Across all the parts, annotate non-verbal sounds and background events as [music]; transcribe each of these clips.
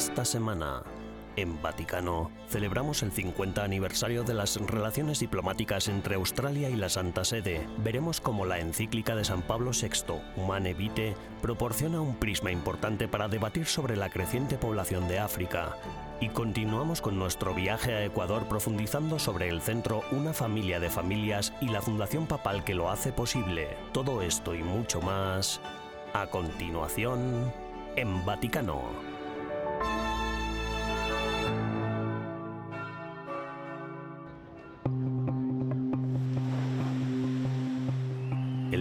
Esta semana, en Vaticano, celebramos el 50 aniversario de las relaciones diplomáticas entre Australia y la Santa Sede. Veremos cómo la encíclica de San Pablo VI, Humane Vitae, proporciona un prisma importante para debatir sobre la creciente población de África. Y continuamos con nuestro viaje a Ecuador profundizando sobre el centro Una familia de familias y la fundación papal que lo hace posible. Todo esto y mucho más a continuación en Vaticano.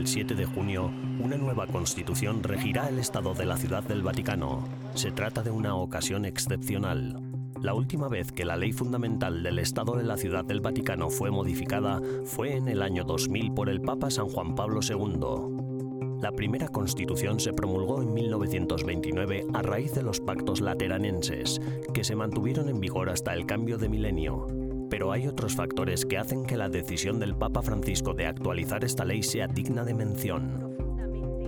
El 7 de junio, una nueva constitución regirá el Estado de la Ciudad del Vaticano. Se trata de una ocasión excepcional. La última vez que la ley fundamental del Estado de la Ciudad del Vaticano fue modificada fue en el año 2000 por el Papa San Juan Pablo II. La primera constitución se promulgó en 1929 a raíz de los pactos lateranenses, que se mantuvieron en vigor hasta el cambio de milenio. Pero hay otros factores que hacen que la decisión del Papa Francisco de actualizar esta ley sea digna de mención.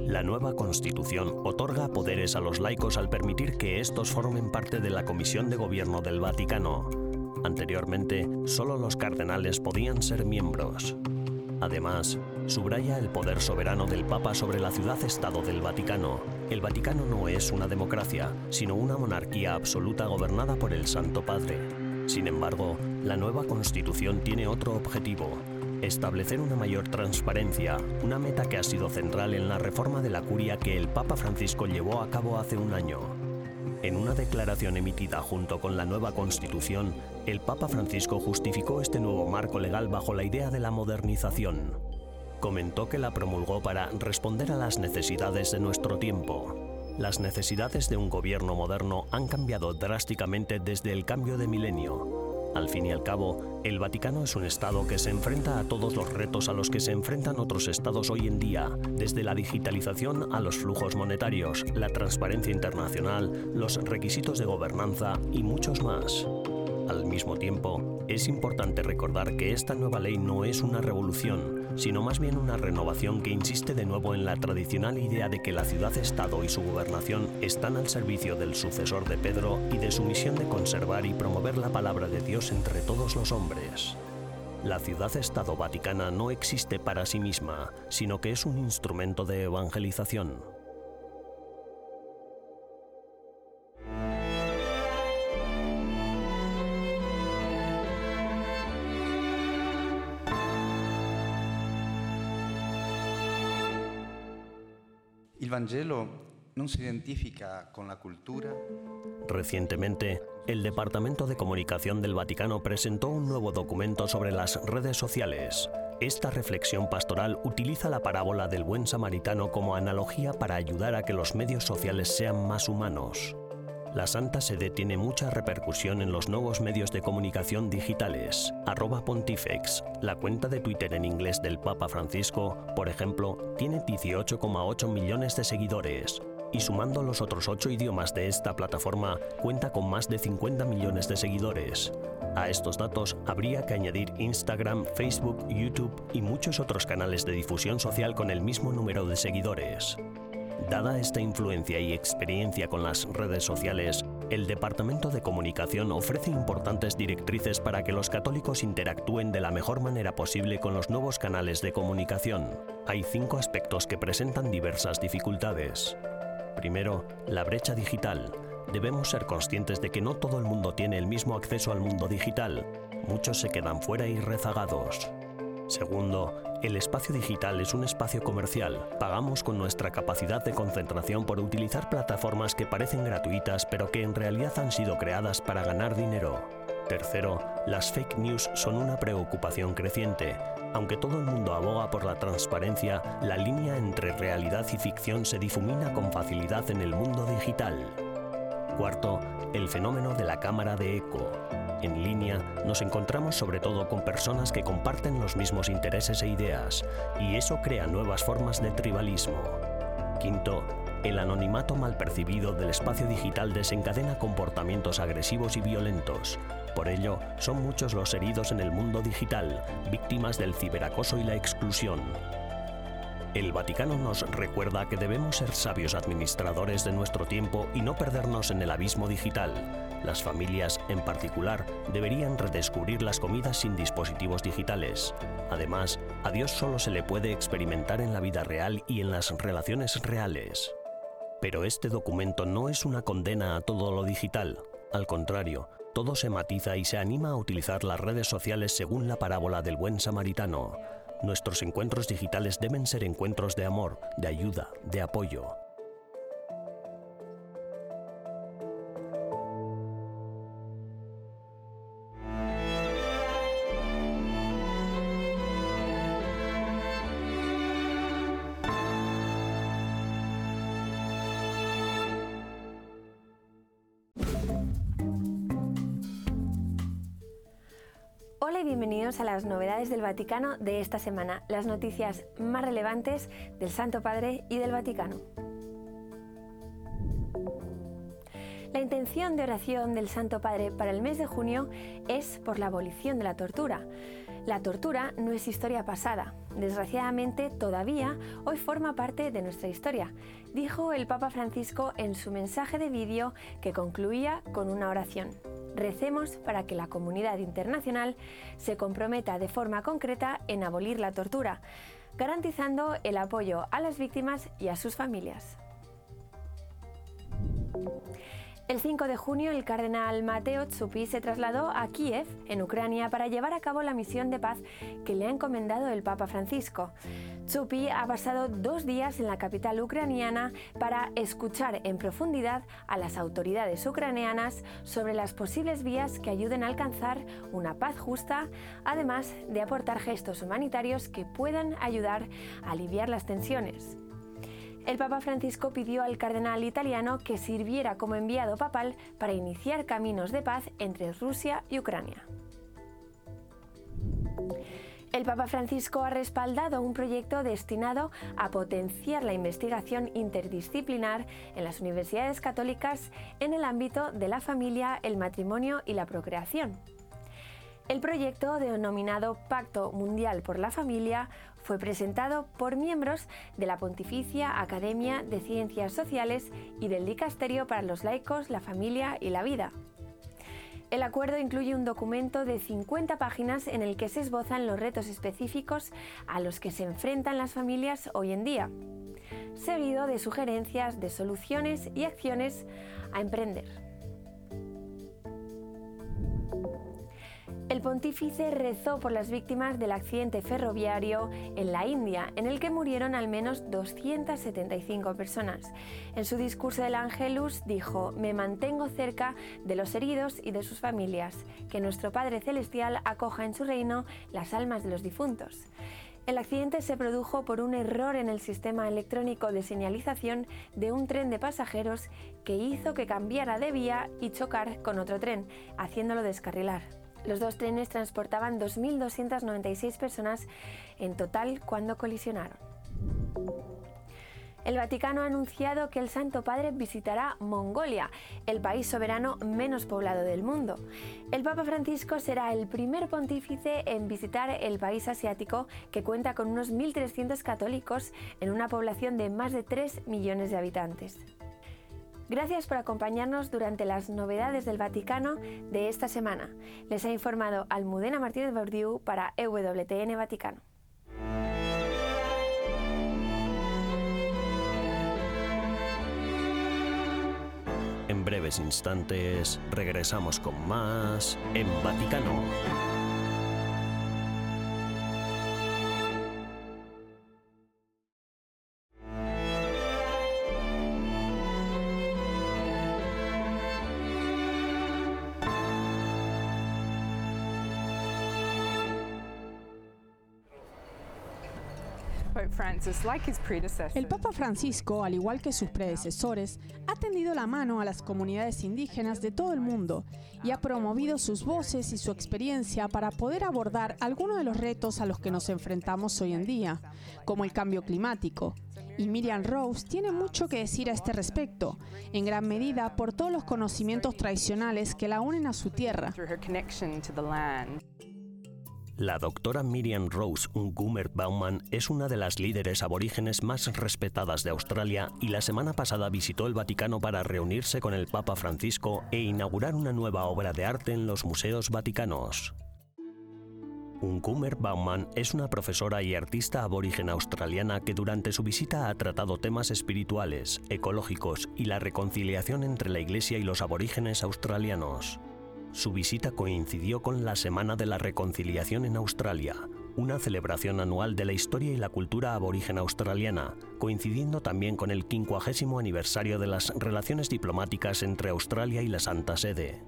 La nueva Constitución otorga poderes a los laicos al permitir que estos formen parte de la Comisión de Gobierno del Vaticano. Anteriormente, solo los cardenales podían ser miembros. Además, subraya el poder soberano del Papa sobre la ciudad-estado del Vaticano. El Vaticano no es una democracia, sino una monarquía absoluta gobernada por el Santo Padre. Sin embargo, la nueva constitución tiene otro objetivo, establecer una mayor transparencia, una meta que ha sido central en la reforma de la curia que el Papa Francisco llevó a cabo hace un año. En una declaración emitida junto con la nueva constitución, el Papa Francisco justificó este nuevo marco legal bajo la idea de la modernización. Comentó que la promulgó para responder a las necesidades de nuestro tiempo, las necesidades de un gobierno moderno han cambiado drásticamente desde el cambio de milenio. Al fin y al cabo, el Vaticano es un Estado que se enfrenta a todos los retos a los que se enfrentan otros Estados hoy en día, desde la digitalización a los flujos monetarios, la transparencia internacional, los requisitos de gobernanza y muchos más. Al mismo tiempo, es importante recordar que esta nueva ley no es una revolución, sino más bien una renovación que insiste de nuevo en la tradicional idea de que la ciudad-estado y su gobernación están al servicio del sucesor de Pedro y de su misión de conservar y promover la palabra de Dios entre todos los hombres. La ciudad-estado vaticana no existe para sí misma, sino que es un instrumento de evangelización. No se identifica con la cultura. Recientemente, el Departamento de Comunicación del Vaticano presentó un nuevo documento sobre las redes sociales. Esta reflexión pastoral utiliza la parábola del buen samaritano como analogía para ayudar a que los medios sociales sean más humanos. La Santa Sede tiene mucha repercusión en los nuevos medios de comunicación digitales. Arroba Pontifex, la cuenta de Twitter en inglés del Papa Francisco, por ejemplo, tiene 18,8 millones de seguidores. Y sumando los otros 8 idiomas de esta plataforma, cuenta con más de 50 millones de seguidores. A estos datos habría que añadir Instagram, Facebook, YouTube y muchos otros canales de difusión social con el mismo número de seguidores. Dada esta influencia y experiencia con las redes sociales, el Departamento de Comunicación ofrece importantes directrices para que los católicos interactúen de la mejor manera posible con los nuevos canales de comunicación. Hay cinco aspectos que presentan diversas dificultades. Primero, la brecha digital. Debemos ser conscientes de que no todo el mundo tiene el mismo acceso al mundo digital. Muchos se quedan fuera y rezagados. Segundo, el espacio digital es un espacio comercial. Pagamos con nuestra capacidad de concentración por utilizar plataformas que parecen gratuitas pero que en realidad han sido creadas para ganar dinero. Tercero, las fake news son una preocupación creciente. Aunque todo el mundo aboga por la transparencia, la línea entre realidad y ficción se difumina con facilidad en el mundo digital. Cuarto, el fenómeno de la cámara de eco. En línea nos encontramos sobre todo con personas que comparten los mismos intereses e ideas, y eso crea nuevas formas de tribalismo. Quinto, el anonimato mal percibido del espacio digital desencadena comportamientos agresivos y violentos. Por ello, son muchos los heridos en el mundo digital, víctimas del ciberacoso y la exclusión. El Vaticano nos recuerda que debemos ser sabios administradores de nuestro tiempo y no perdernos en el abismo digital. Las familias, en particular, deberían redescubrir las comidas sin dispositivos digitales. Además, a Dios solo se le puede experimentar en la vida real y en las relaciones reales. Pero este documento no es una condena a todo lo digital. Al contrario, todo se matiza y se anima a utilizar las redes sociales según la parábola del buen samaritano. Nuestros encuentros digitales deben ser encuentros de amor, de ayuda, de apoyo. Bienvenidos a las novedades del Vaticano de esta semana, las noticias más relevantes del Santo Padre y del Vaticano. La intención de oración del Santo Padre para el mes de junio es por la abolición de la tortura. La tortura no es historia pasada. Desgraciadamente, todavía hoy forma parte de nuestra historia, dijo el Papa Francisco en su mensaje de vídeo que concluía con una oración. Recemos para que la comunidad internacional se comprometa de forma concreta en abolir la tortura, garantizando el apoyo a las víctimas y a sus familias. El 5 de junio, el cardenal Mateo Tsupi se trasladó a Kiev, en Ucrania, para llevar a cabo la misión de paz que le ha encomendado el Papa Francisco. Tsupi ha pasado dos días en la capital ucraniana para escuchar en profundidad a las autoridades ucranianas sobre las posibles vías que ayuden a alcanzar una paz justa, además de aportar gestos humanitarios que puedan ayudar a aliviar las tensiones. El Papa Francisco pidió al cardenal italiano que sirviera como enviado papal para iniciar caminos de paz entre Rusia y Ucrania. El Papa Francisco ha respaldado un proyecto destinado a potenciar la investigación interdisciplinar en las universidades católicas en el ámbito de la familia, el matrimonio y la procreación. El proyecto, denominado Pacto Mundial por la Familia, fue presentado por miembros de la Pontificia Academia de Ciencias Sociales y del Dicasterio para los Laicos, la Familia y la Vida. El acuerdo incluye un documento de 50 páginas en el que se esbozan los retos específicos a los que se enfrentan las familias hoy en día, seguido de sugerencias de soluciones y acciones a emprender. El pontífice rezó por las víctimas del accidente ferroviario en la India, en el que murieron al menos 275 personas. En su discurso del Angelus dijo, me mantengo cerca de los heridos y de sus familias, que nuestro Padre Celestial acoja en su reino las almas de los difuntos. El accidente se produjo por un error en el sistema electrónico de señalización de un tren de pasajeros que hizo que cambiara de vía y chocar con otro tren, haciéndolo descarrilar. Los dos trenes transportaban 2.296 personas en total cuando colisionaron. El Vaticano ha anunciado que el Santo Padre visitará Mongolia, el país soberano menos poblado del mundo. El Papa Francisco será el primer pontífice en visitar el país asiático que cuenta con unos 1.300 católicos en una población de más de 3 millones de habitantes. Gracias por acompañarnos durante las novedades del Vaticano de esta semana. Les ha informado Almudena Martínez Bordiú para EWTN Vaticano. En breves instantes regresamos con más en Vaticano. El Papa Francisco, al igual que sus predecesores, ha tendido la mano a las comunidades indígenas de todo el mundo y ha promovido sus voces y su experiencia para poder abordar algunos de los retos a los que nos enfrentamos hoy en día, como el cambio climático. Y Miriam Rose tiene mucho que decir a este respecto, en gran medida por todos los conocimientos tradicionales que la unen a su tierra. La doctora Miriam Rose Ungumer Bauman es una de las líderes aborígenes más respetadas de Australia y la semana pasada visitó el Vaticano para reunirse con el Papa Francisco e inaugurar una nueva obra de arte en los museos vaticanos. Ungumer Bauman es una profesora y artista aborigen australiana que durante su visita ha tratado temas espirituales, ecológicos y la reconciliación entre la Iglesia y los aborígenes australianos. Su visita coincidió con la Semana de la Reconciliación en Australia, una celebración anual de la historia y la cultura aborigen australiana, coincidiendo también con el 50 aniversario de las relaciones diplomáticas entre Australia y la Santa Sede.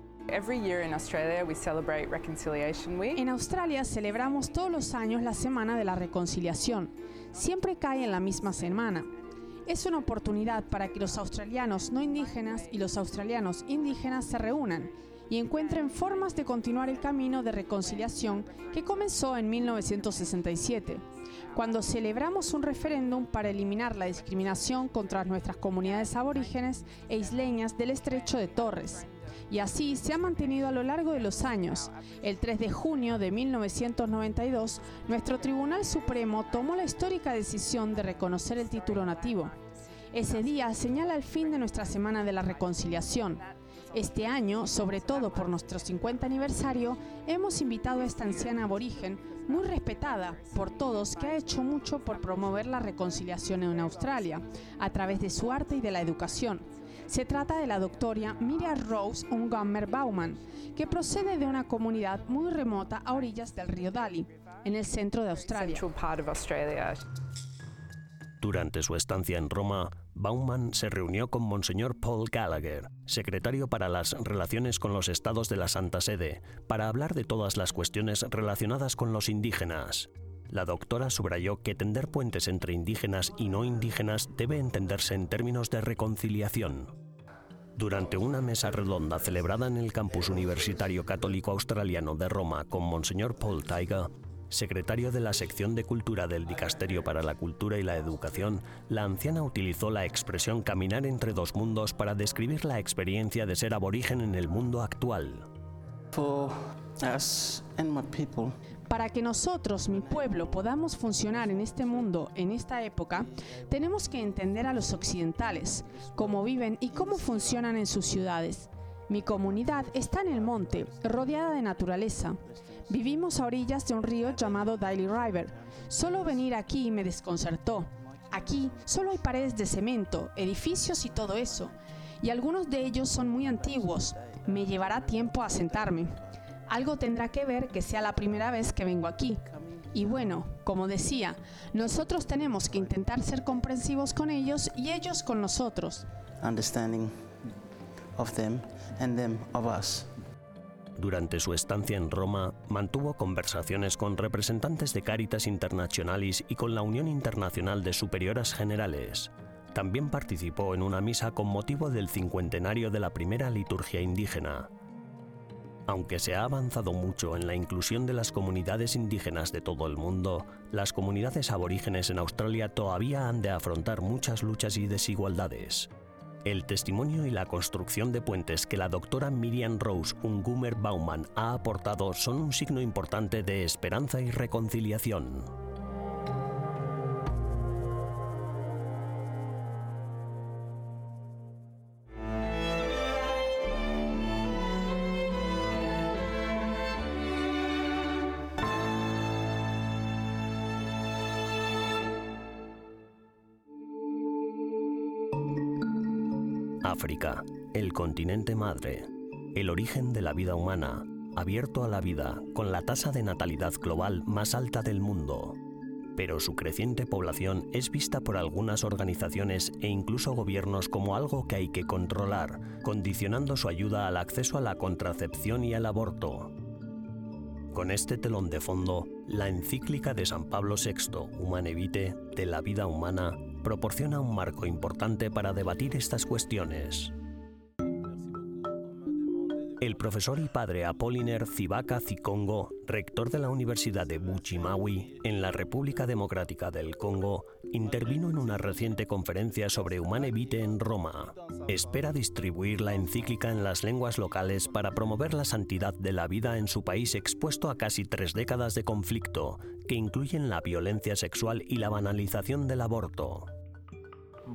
En Australia celebramos todos los años la Semana de la Reconciliación. Siempre cae en la misma semana. Es una oportunidad para que los australianos no indígenas y los australianos indígenas se reúnan y encuentren formas de continuar el camino de reconciliación que comenzó en 1967, cuando celebramos un referéndum para eliminar la discriminación contra nuestras comunidades aborígenes e isleñas del estrecho de Torres. Y así se ha mantenido a lo largo de los años. El 3 de junio de 1992, nuestro Tribunal Supremo tomó la histórica decisión de reconocer el título nativo. Ese día señala el fin de nuestra Semana de la Reconciliación, este año, sobre todo por nuestro 50 aniversario, hemos invitado a esta anciana aborigen, muy respetada por todos, que ha hecho mucho por promover la reconciliación en Australia, a través de su arte y de la educación. Se trata de la doctora Miriam Rose Ungammer Bauman, que procede de una comunidad muy remota a orillas del río Dali, en el centro de Australia. Durante su estancia en Roma, Bauman se reunió con Monseñor Paul Gallagher, secretario para las relaciones con los estados de la Santa Sede, para hablar de todas las cuestiones relacionadas con los indígenas. La doctora subrayó que tender puentes entre indígenas y no indígenas debe entenderse en términos de reconciliación. Durante una mesa redonda celebrada en el campus universitario católico australiano de Roma con Monseñor Paul Taiga, secretario de la sección de cultura del Dicasterio para la Cultura y la Educación, la anciana utilizó la expresión caminar entre dos mundos para describir la experiencia de ser aborigen en el mundo actual. Para que nosotros, mi pueblo, podamos funcionar en este mundo, en esta época, tenemos que entender a los occidentales, cómo viven y cómo funcionan en sus ciudades. Mi comunidad está en el monte, rodeada de naturaleza. Vivimos a orillas de un río llamado Daily River. Solo venir aquí me desconcertó. Aquí solo hay paredes de cemento, edificios y todo eso. Y algunos de ellos son muy antiguos. Me llevará tiempo a sentarme. Algo tendrá que ver que sea la primera vez que vengo aquí. Y bueno, como decía, nosotros tenemos que intentar ser comprensivos con ellos y ellos con nosotros. Durante su estancia en Roma, mantuvo conversaciones con representantes de Caritas Internationalis y con la Unión Internacional de Superioras Generales. También participó en una misa con motivo del cincuentenario de la primera liturgia indígena. Aunque se ha avanzado mucho en la inclusión de las comunidades indígenas de todo el mundo, las comunidades aborígenes en Australia todavía han de afrontar muchas luchas y desigualdades. El testimonio y la construcción de puentes que la doctora Miriam Rose Ungumer Bauman ha aportado son un signo importante de esperanza y reconciliación. El continente madre, el origen de la vida humana, abierto a la vida, con la tasa de natalidad global más alta del mundo. Pero su creciente población es vista por algunas organizaciones e incluso gobiernos como algo que hay que controlar, condicionando su ayuda al acceso a la contracepción y al aborto. Con este telón de fondo, la encíclica de San Pablo VI, Humane Vitae, de la vida humana, proporciona un marco importante para debatir estas cuestiones. El profesor y padre Apolliner Zibaka Zikongo, rector de la Universidad de Buchimawi, en la República Democrática del Congo, intervino en una reciente conferencia sobre Humane Vitae en Roma. Espera distribuir la encíclica en las lenguas locales para promover la santidad de la vida en su país expuesto a casi tres décadas de conflicto, que incluyen la violencia sexual y la banalización del aborto.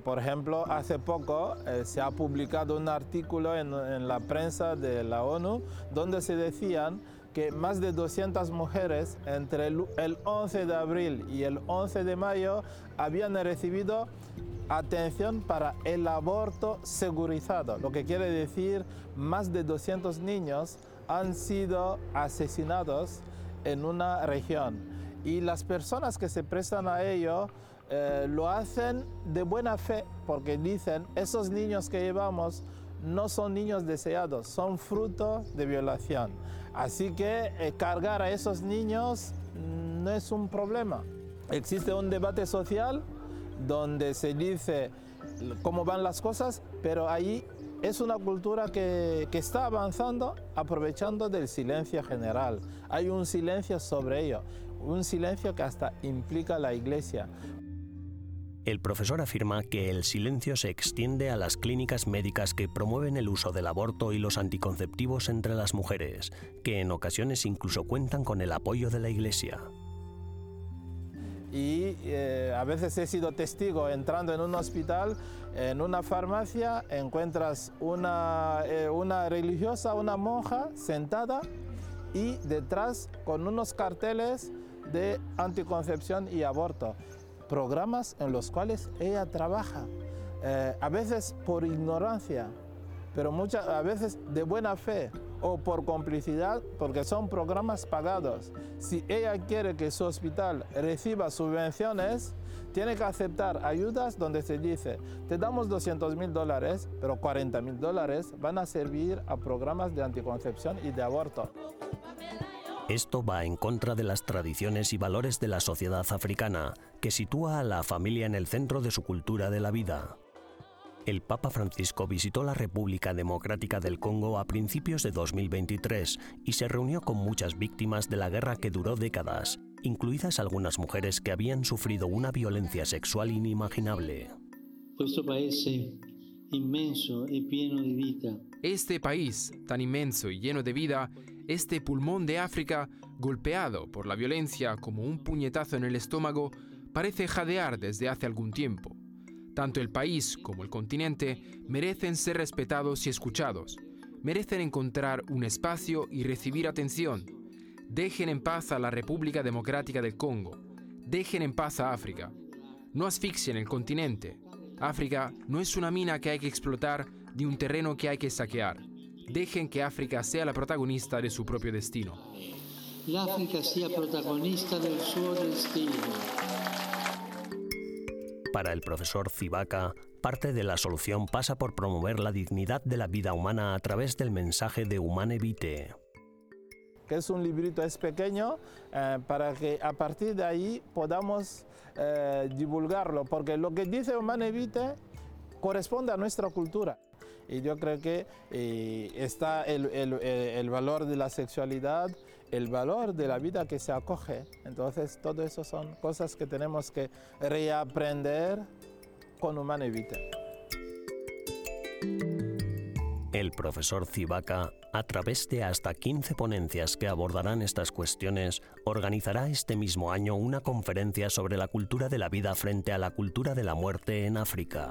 Por ejemplo, hace poco eh, se ha publicado un artículo en, la prensa de la ONU donde se decían que más de 200 mujeres entre el, 11 de abril y el 11 de mayo habían recibido atención para el aborto segurizado, lo que quiere decir más de 200 niños han sido asesinados en una región y las personas que se prestan a ello eh, lo hacen de buena fe porque dicen, esos niños que llevamos no son niños deseados, son fruto de violación. Así que eh, cargar a esos niños no es un problema. Existe un debate social donde se dice cómo van las cosas, pero ahí es una cultura que, que, está avanzando aprovechando del silencio general. Hay un silencio sobre ello, un silencio que hasta implica la iglesia. El profesor afirma que el silencio se extiende a las clínicas médicas que promueven el uso del aborto y los anticonceptivos entre las mujeres, que en ocasiones incluso cuentan con el apoyo de la Iglesia. Y eh, a veces he sido testigo entrando en un hospital, en una farmacia, encuentras una, eh, una religiosa, una monja sentada y detrás con unos carteles de anticoncepción y aborto programas en los cuales ella trabaja, eh, a veces por ignorancia, pero muchas a veces de buena fe o por complicidad, porque son programas pagados. Si ella quiere que su hospital reciba subvenciones, tiene que aceptar ayudas donde se dice, te damos 200 mil dólares, pero 40 mil dólares van a servir a programas de anticoncepción y de aborto. Esto va en contra de las tradiciones y valores de la sociedad africana, que sitúa a la familia en el centro de su cultura de la vida. El Papa Francisco visitó la República Democrática del Congo a principios de 2023 y se reunió con muchas víctimas de la guerra que duró décadas, incluidas algunas mujeres que habían sufrido una violencia sexual inimaginable. Este país inmenso y lleno de vida. Este país tan inmenso y lleno de vida este pulmón de África, golpeado por la violencia como un puñetazo en el estómago, parece jadear desde hace algún tiempo. Tanto el país como el continente merecen ser respetados y escuchados, merecen encontrar un espacio y recibir atención. Dejen en paz a la República Democrática del Congo, dejen en paz a África. No asfixien el continente. África no es una mina que hay que explotar ni un terreno que hay que saquear. Dejen que África sea la protagonista de su propio destino. L'Africa protagonista del suo destino. Para el profesor Zivaca, parte de la solución pasa por promover la dignidad de la vida humana a través del mensaje de Humane Vitae que es un librito, es pequeño, eh, para que a partir de ahí podamos eh, divulgarlo, porque lo que dice Humane Vitae corresponde a nuestra cultura. Y yo creo que eh, está el, el, valor de la sexualidad, el valor de la vida que se acoge. Entonces, todo eso son cosas que tenemos que reaprender con Humana Evita. El profesor Zivaca, a través de hasta 15 ponencias que abordarán estas cuestiones, organizará este mismo año una conferencia sobre la cultura de la vida frente a la cultura de la muerte en África.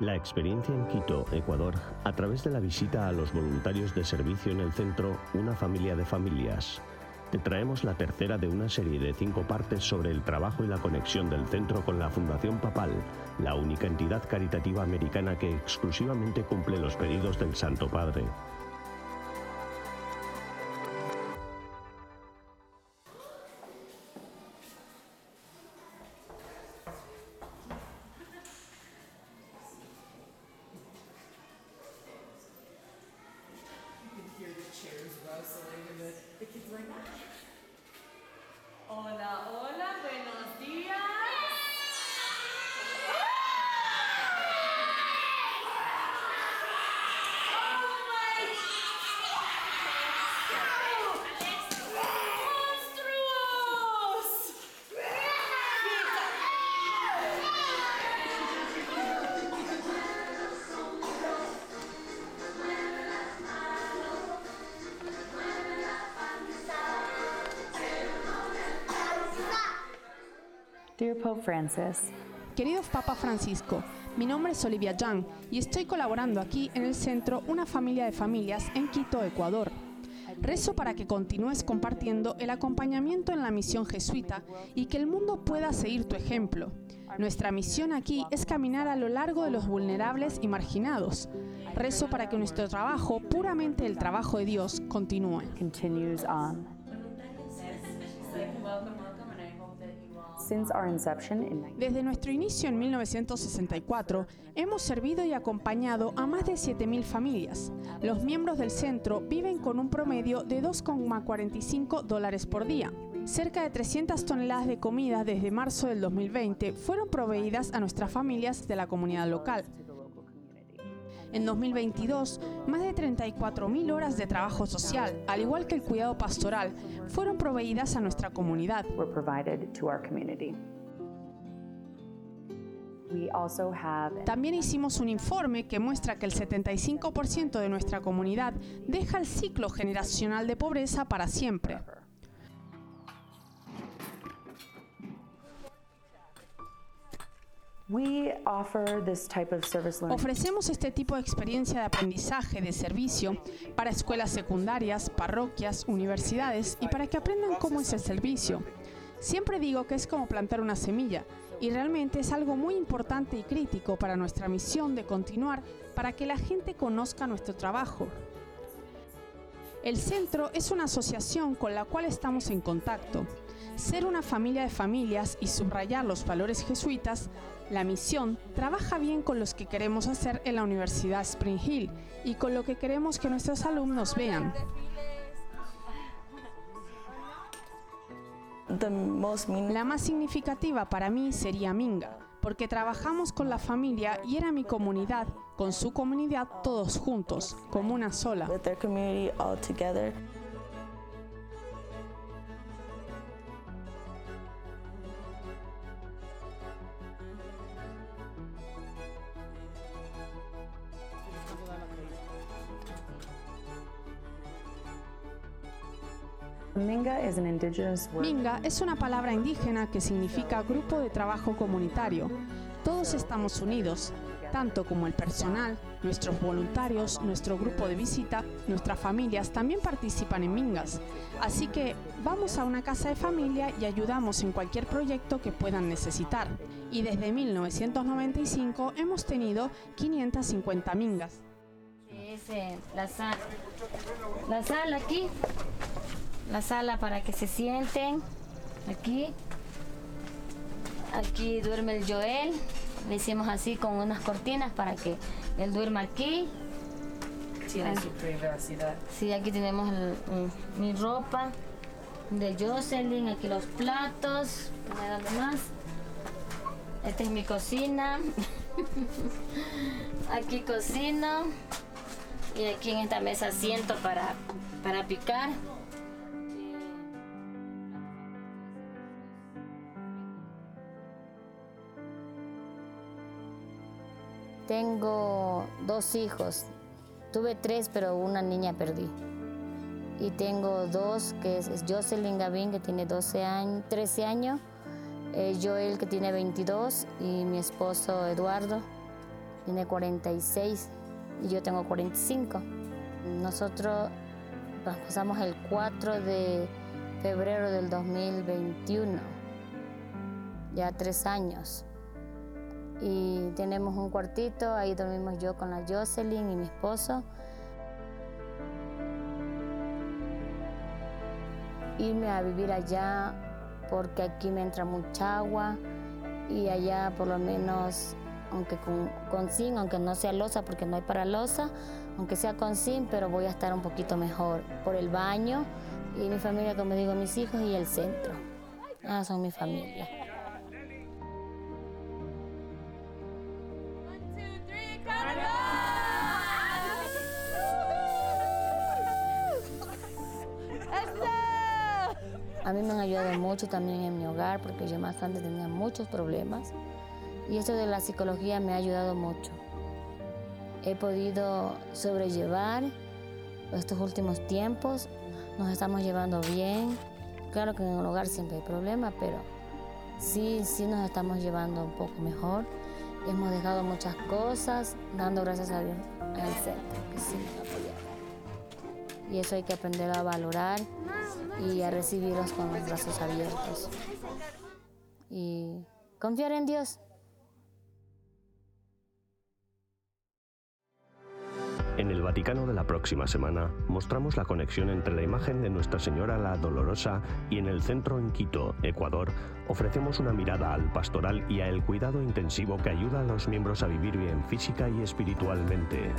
La experiencia en Quito, Ecuador, a través de la visita a los voluntarios de servicio en el centro Una familia de familias. te traemos la tercera de una serie de cinco partes sobre el trabajo y la conexión del centro con la Fundación Papal, la única entidad caritativa americana que exclusivamente cumple los pedidos del Santo Padre. isolated. The, kids like, ah. Oh no! Oh. Querido Papa Francisco, mi nombre es Olivia Yang y estoy colaborando aquí en el centro Una Familia de Familias en Quito, Ecuador. Rezo para que continúes compartiendo el acompañamiento en la misión jesuita y que el mundo pueda seguir tu ejemplo. Nuestra misión aquí es caminar a lo largo de los vulnerables y marginados. Rezo para que nuestro trabajo, puramente el trabajo de Dios, continúe. Desde nuestro inicio en 1964, hemos servido y acompañado a más de 7.000 familias. Los miembros del centro viven con un promedio de 2,45 dólares por día. Cerca de 300 toneladas de comida desde marzo del 2020 fueron proveídas a nuestras familias de la comunidad local. En 2022, más de 34.000 horas de trabajo social, al igual que el cuidado pastoral, fueron proveídas a nuestra comunidad. También hicimos un informe que muestra que el 75% de nuestra comunidad deja el ciclo generacional de pobreza para siempre. Ofrecemos este tipo de experiencia de aprendizaje, de servicio, para escuelas secundarias, parroquias, universidades y para que aprendan cómo es el servicio. Siempre digo que es como plantar una semilla y realmente es algo muy importante y crítico para nuestra misión de continuar para que la gente conozca nuestro trabajo. El centro es una asociación con la cual estamos en contacto. Ser una familia de familias y subrayar los valores jesuitas la misión trabaja bien con los que queremos hacer en la Universidad Spring Hill y con lo que queremos que nuestros alumnos vean. La más significativa para mí sería Minga, porque trabajamos con la familia y era mi comunidad, con su comunidad todos juntos, como una sola. Minga es una palabra indígena que significa grupo de trabajo comunitario. Todos estamos unidos, tanto como el personal, nuestros voluntarios, nuestro grupo de visita, nuestras familias también participan en Mingas. Así que vamos a una casa de familia y ayudamos en cualquier proyecto que puedan necesitar. Y desde 1995 hemos tenido 550 Mingas. la, la sala aquí la sala para que se sienten. Aquí. Aquí duerme el Joel. Le hicimos así con unas cortinas para que él duerma aquí. Tiene su privacidad. Sí, aquí tenemos mi ropa de Jocelyn, aquí los platos, más. Esta es mi cocina. [laughs] aquí cocino. Y aquí en esta mesa siento para, para picar. Tengo dos hijos. Tuve tres, pero una niña perdí. Y tengo dos, que es, Jocelyn Gavin, que tiene 12 años, 13 años, eh, Joel, que tiene 22, y mi esposo Eduardo, tiene 46, y yo tengo 45. Nosotros pasamos el 4 de febrero del 2021, ya tres años. Y tenemos un cuartito, ahí dormimos yo con la Jocelyn y mi esposo. Irme a vivir allá porque aquí me entra mucha agua y allá por lo menos, aunque con, con zinc, aunque no sea losa porque no hay para losa, aunque sea con zinc, pero voy a estar un poquito mejor por el baño y mi familia, como digo, mis hijos y el centro. Ah, son mi familia. A mí me han ayudado mucho también en mi hogar porque yo más antes tenía muchos problemas y esto de la psicología me ha ayudado mucho. He podido sobrellevar estos últimos tiempos, nos estamos llevando bien. Claro que en el hogar siempre hay problemas, pero sí, sí nos estamos llevando un poco mejor. Hemos dejado muchas cosas, dando gracias a Dios al centro, que sí nos Y eso hay que aprender a valorar y a recibirlos con los brazos abiertos. Y confiar en Dios. En el Vaticano de la próxima semana mostramos la conexión entre la imagen de Nuestra Señora la Dolorosa y en el centro en Quito, Ecuador, ofrecemos una mirada al pastoral y al cuidado intensivo que ayuda a los miembros a vivir bien física y espiritualmente.